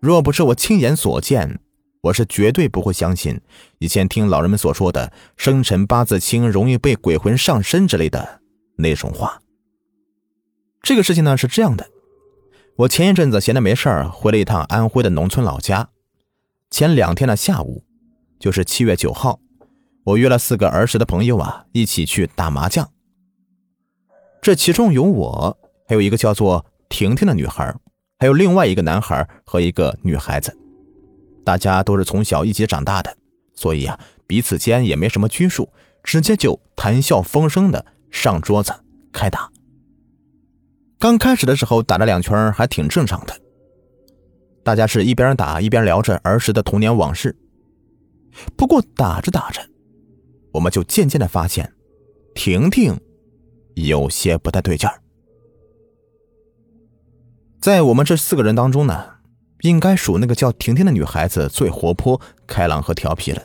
若不是我亲眼所见，我是绝对不会相信以前听老人们所说的生辰八字轻，容易被鬼魂上身之类的那种话。这个事情呢是这样的，我前一阵子闲的没事儿，回了一趟安徽的农村老家。前两天的下午，就是七月九号，我约了四个儿时的朋友啊，一起去打麻将。这其中有我，还有一个叫做婷婷的女孩，还有另外一个男孩和一个女孩子。大家都是从小一起长大的，所以啊，彼此间也没什么拘束，直接就谈笑风生的上桌子开打。刚开始的时候打了两圈还挺正常的，大家是一边打一边聊着儿时的童年往事。不过打着打着，我们就渐渐的发现，婷婷有些不太对劲儿。在我们这四个人当中呢。应该属那个叫婷婷的女孩子最活泼、开朗和调皮了，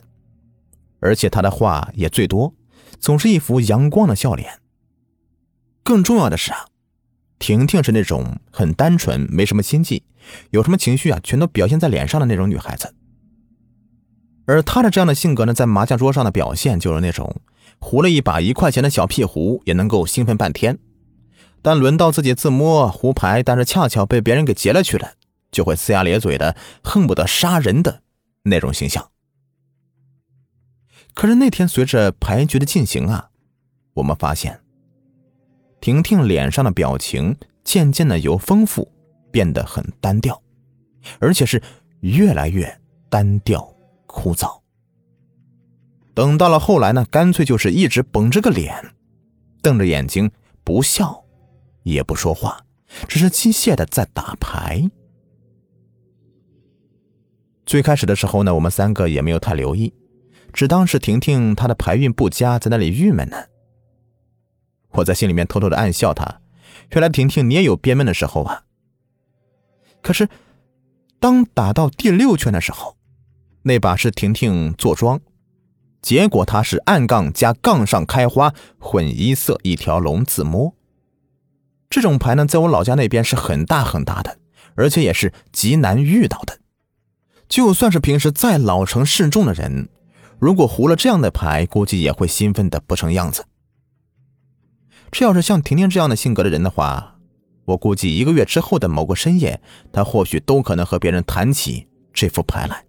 而且她的话也最多，总是一副阳光的笑脸。更重要的是啊，婷婷是那种很单纯、没什么心计，有什么情绪啊，全都表现在脸上的那种女孩子。而她的这样的性格呢，在麻将桌上的表现就是那种胡了一把一块钱的小屁胡也能够兴奋半天，但轮到自己自摸胡牌，但是恰巧被别人给劫了去了。就会呲牙咧嘴的，恨不得杀人的那种形象。可是那天随着牌局的进行啊，我们发现，婷婷脸上的表情渐渐的由丰富变得很单调，而且是越来越单调枯燥。等到了后来呢，干脆就是一直绷着个脸，瞪着眼睛，不笑，也不说话，只是机械的在打牌。最开始的时候呢，我们三个也没有太留意，只当是婷婷她的牌运不佳，在那里郁闷呢。我在心里面偷偷的暗笑她，原来婷婷你也有憋闷的时候啊。可是，当打到第六圈的时候，那把是婷婷坐庄，结果她是暗杠加杠上开花混一色一条龙自摸。这种牌呢，在我老家那边是很大很大的，而且也是极难遇到的。就算是平时再老成示众的人，如果胡了这样的牌，估计也会兴奋的不成样子。这要是像婷婷这样的性格的人的话，我估计一个月之后的某个深夜，他或许都可能和别人谈起这副牌来。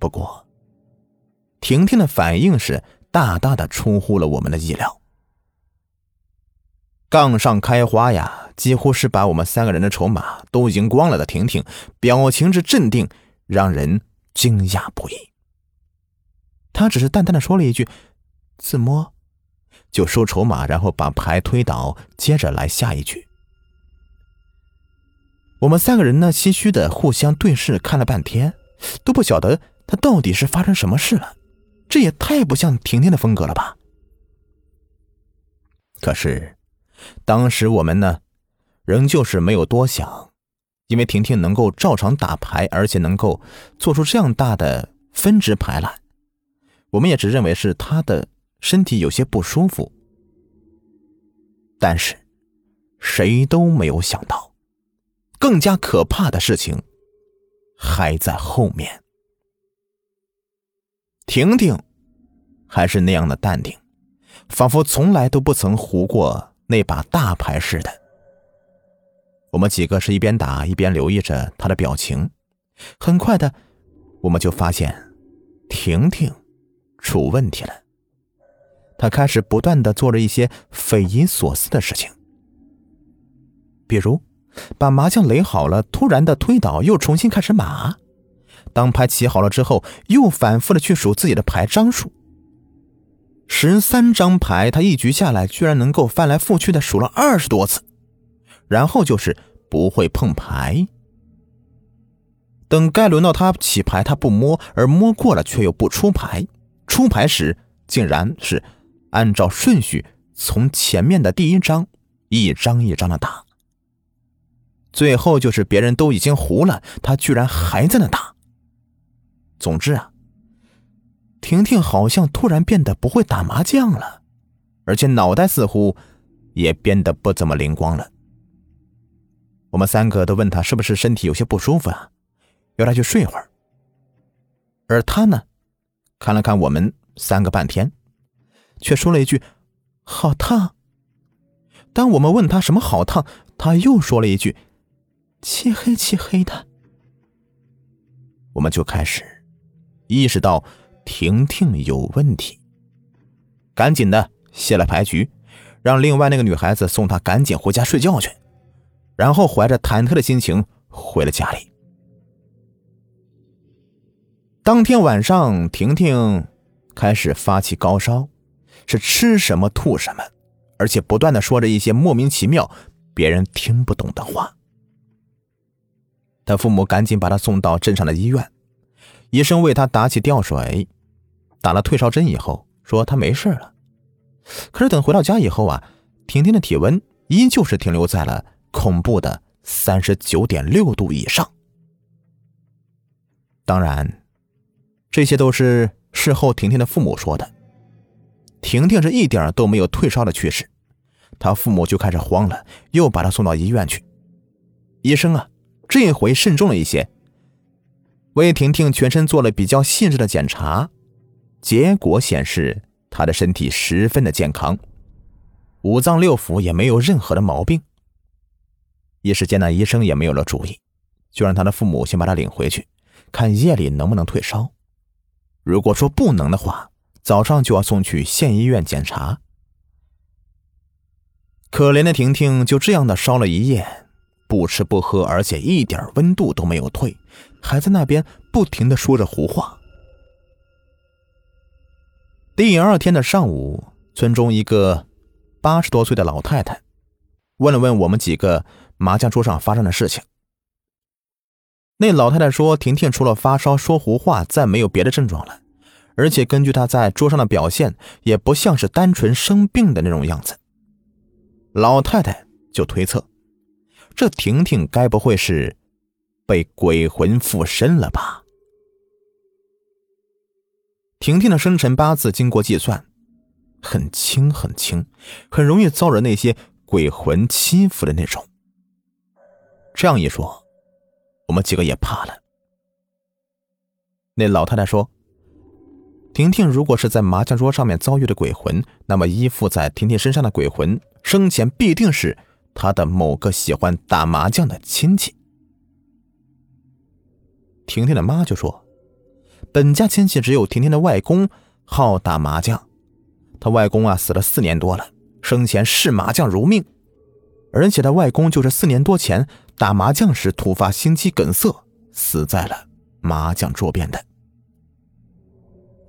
不过，婷婷的反应是大大的出乎了我们的意料。杠上开花呀，几乎是把我们三个人的筹码都赢光了的婷婷，表情之镇定，让人惊讶不已。他只是淡淡的说了一句“自摸”，就收筹码，然后把牌推倒，接着来下一局。我们三个人呢，唏嘘的互相对视，看了半天，都不晓得他到底是发生什么事了。这也太不像婷婷的风格了吧？可是。当时我们呢，仍旧是没有多想，因为婷婷能够照常打牌，而且能够做出这样大的分值牌来，我们也只认为是她的身体有些不舒服。但是，谁都没有想到，更加可怕的事情还在后面。婷婷还是那样的淡定，仿佛从来都不曾胡过。那把大牌似的，我们几个是一边打一边留意着他的表情。很快的，我们就发现婷婷出问题了。他开始不断的做着一些匪夷所思的事情，比如把麻将垒好了，突然的推倒，又重新开始码；当牌起好了之后，又反复的去数自己的牌张数。十三张牌，他一局下来居然能够翻来覆去的数了二十多次，然后就是不会碰牌。等该轮到他起牌，他不摸，而摸过了却又不出牌。出牌时竟然是按照顺序从前面的第一张一张一张的打。最后就是别人都已经胡了，他居然还在那打。总之啊。婷婷好像突然变得不会打麻将了，而且脑袋似乎也变得不怎么灵光了。我们三个都问她是不是身体有些不舒服啊，要她去睡会儿。而他呢，看了看我们三个半天，却说了一句：“好烫。”当我们问他什么好烫，他又说了一句：“漆黑漆黑的。”我们就开始意识到婷婷有问题，赶紧的卸了牌局，让另外那个女孩子送她赶紧回家睡觉去，然后怀着忐忑的心情回了家里。当天晚上，婷婷开始发起高烧，是吃什么吐什么。而且不断的说着一些莫名其妙、别人听不懂的话。他父母赶紧把他送到镇上的医院，医生为他打起吊水，打了退烧针以后，说他没事了。可是等回到家以后啊，婷婷的体温依旧是停留在了恐怖的三十九点六度以上。当然，这些都是事后婷婷的父母说的。婷婷是一点都没有退烧的趋势，他父母就开始慌了，又把她送到医院去。医生啊，这回慎重了一些，为婷婷全身做了比较细致的检查，结果显示他的身体十分的健康，五脏六腑也没有任何的毛病。一时间呢，医生也没有了主意，就让他的父母先把他领回去，看夜里能不能退烧。如果说不能的话，早上就要送去县医院检查。可怜的婷婷就这样的烧了一夜，不吃不喝，而且一点温度都没有退，还在那边不停的说着胡话。第二天的上午，村中一个八十多岁的老太太问了问我们几个麻将桌上发生的事情。那老太太说，婷婷除了发烧、说胡话，再没有别的症状了。而且根据她在桌上的表现，也不像是单纯生病的那种样子。老太太就推测，这婷婷该不会是被鬼魂附身了吧？婷婷的生辰八字经过计算，很轻很轻，很容易遭惹那些鬼魂欺负的那种。这样一说，我们几个也怕了。那老太太说。婷婷如果是在麻将桌上面遭遇的鬼魂，那么依附在婷婷身上的鬼魂生前必定是她的某个喜欢打麻将的亲戚。婷婷的妈就说：“本家亲戚只有婷婷的外公好打麻将，他外公啊死了四年多了，生前视麻将如命，而且他外公就是四年多前打麻将时突发心肌梗塞死在了麻将桌边的。”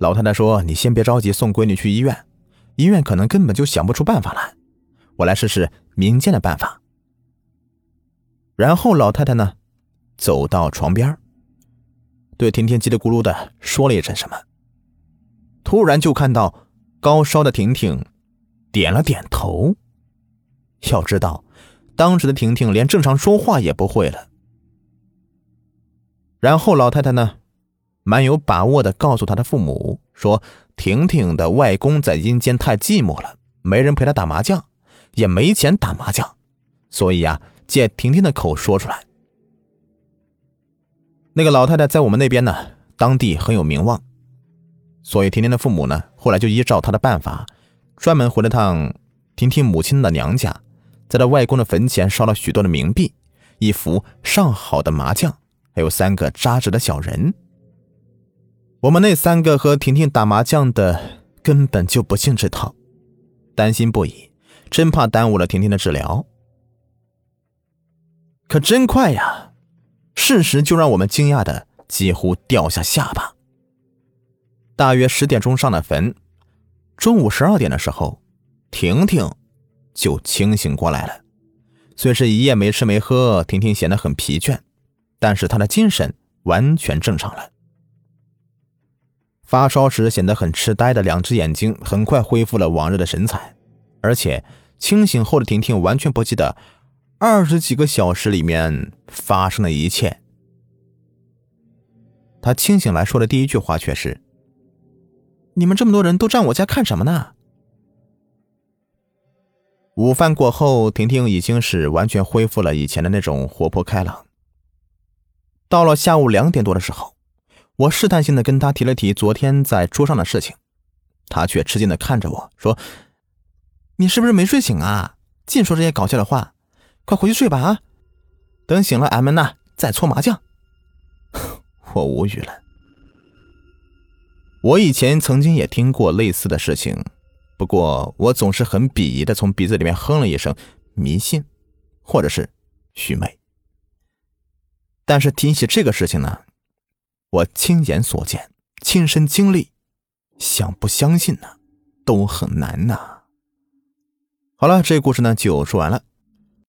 老太太说：“你先别着急送闺女去医院，医院可能根本就想不出办法来。我来试试民间的办法。”然后老太太呢，走到床边，对婷婷叽里咕噜的说了一声什么，突然就看到高烧的婷婷点了点头。要知道，当时的婷婷连正常说话也不会了。然后老太太呢？蛮有把握的告诉她的父母说：“婷婷的外公在阴间太寂寞了，没人陪他打麻将，也没钱打麻将，所以啊，借婷婷的口说出来。”那个老太太在我们那边呢，当地很有名望，所以婷婷的父母呢，后来就依照她的办法，专门回了趟婷婷母亲的娘家，在她外公的坟前烧了许多的冥币，一副上好的麻将，还有三个扎着的小人。我们那三个和婷婷打麻将的根本就不信这套，担心不已，真怕耽误了婷婷的治疗。可真快呀，事实就让我们惊讶的几乎掉下下巴。大约十点钟上的坟，中午十二点的时候，婷婷就清醒过来了。虽是一夜没吃没喝，婷婷显得很疲倦，但是她的精神完全正常了。发烧时显得很痴呆的两只眼睛，很快恢复了往日的神采，而且清醒后的婷婷完全不记得二十几个小时里面发生的一切。他清醒来说的第一句话却是：“你们这么多人都站我家看什么呢？”午饭过后，婷婷已经是完全恢复了以前的那种活泼开朗。到了下午两点多的时候，我试探性的跟他提了提昨天在桌上的事情，他却吃惊的看着我说：“你是不是没睡醒啊？净说这些搞笑的话，快回去睡吧啊！等醒了，俺们呢再搓麻将。”我无语了。我以前曾经也听过类似的事情，不过我总是很鄙夷的从鼻子里面哼了一声“迷信”或者是“愚昧”。但是提起这个事情呢，我亲眼所见、亲身经历，想不相信呢，都很难呐。好了，这个故事呢就说完了。